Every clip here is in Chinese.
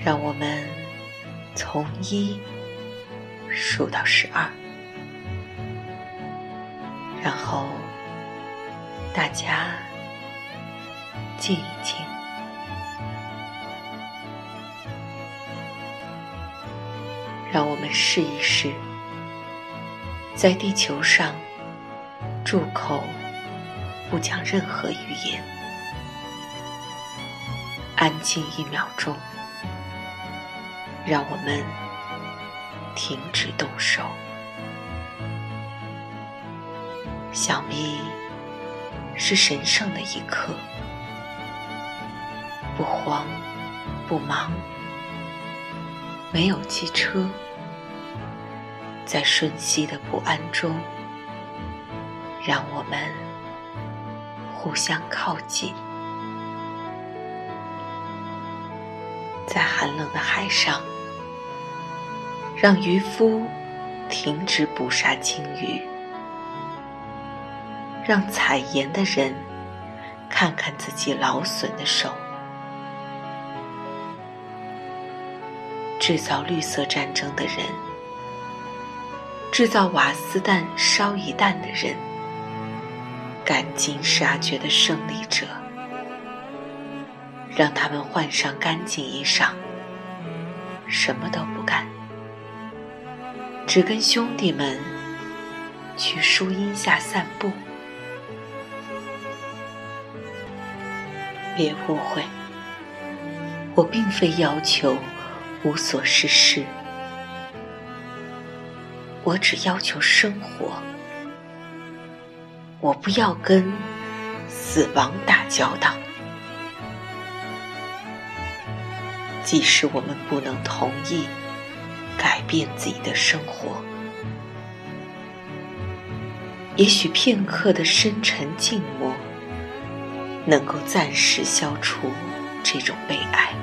让我们从一数到十二，然后大家静一静，让我们试一试，在地球上住口不讲任何语言，安静一秒钟。让我们停止动手，想必是神圣的一刻。不慌不忙，没有机车，在瞬息的不安中，让我们互相靠近，在寒冷的海上。让渔夫停止捕杀鲸鱼，让采盐的人看看自己劳损的手，制造绿色战争的人，制造瓦斯弹烧一弹的人，赶尽杀绝的胜利者，让他们换上干净衣裳，什么都不干。只跟兄弟们去树荫下散步。别误会，我并非要求无所事事，我只要求生活。我不要跟死亡打交道，即使我们不能同意。改变自己的生活，也许片刻的深沉静默，能够暂时消除这种悲哀，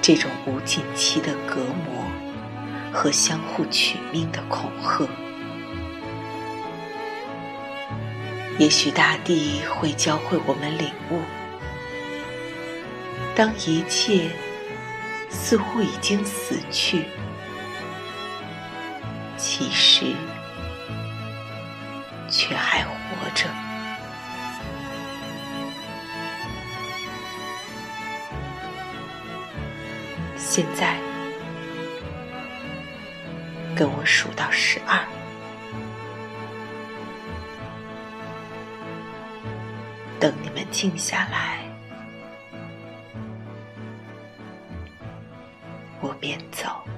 这种无尽期的隔膜和相互取命的恐吓。也许大地会教会我们领悟，当一切。似乎已经死去，其实却还活着。现在，跟我数到十二，等你们静下来。我便走。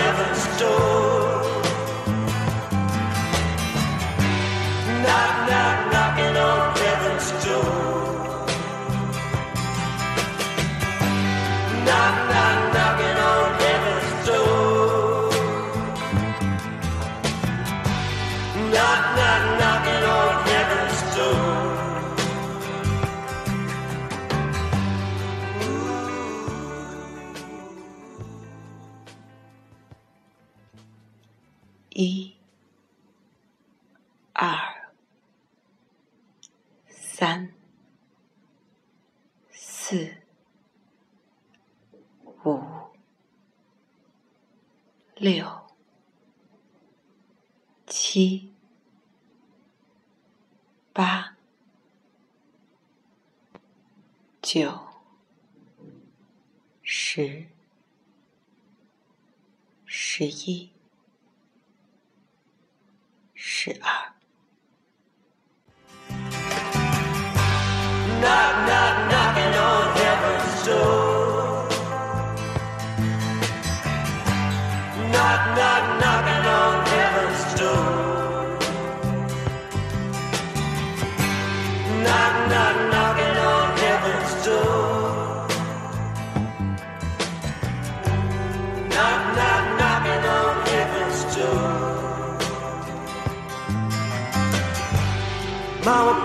door. 一、二、三、四、五、六、七、八、九、十、十一。十二，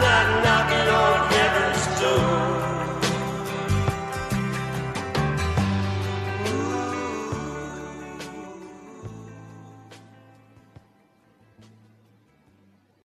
knock, knock.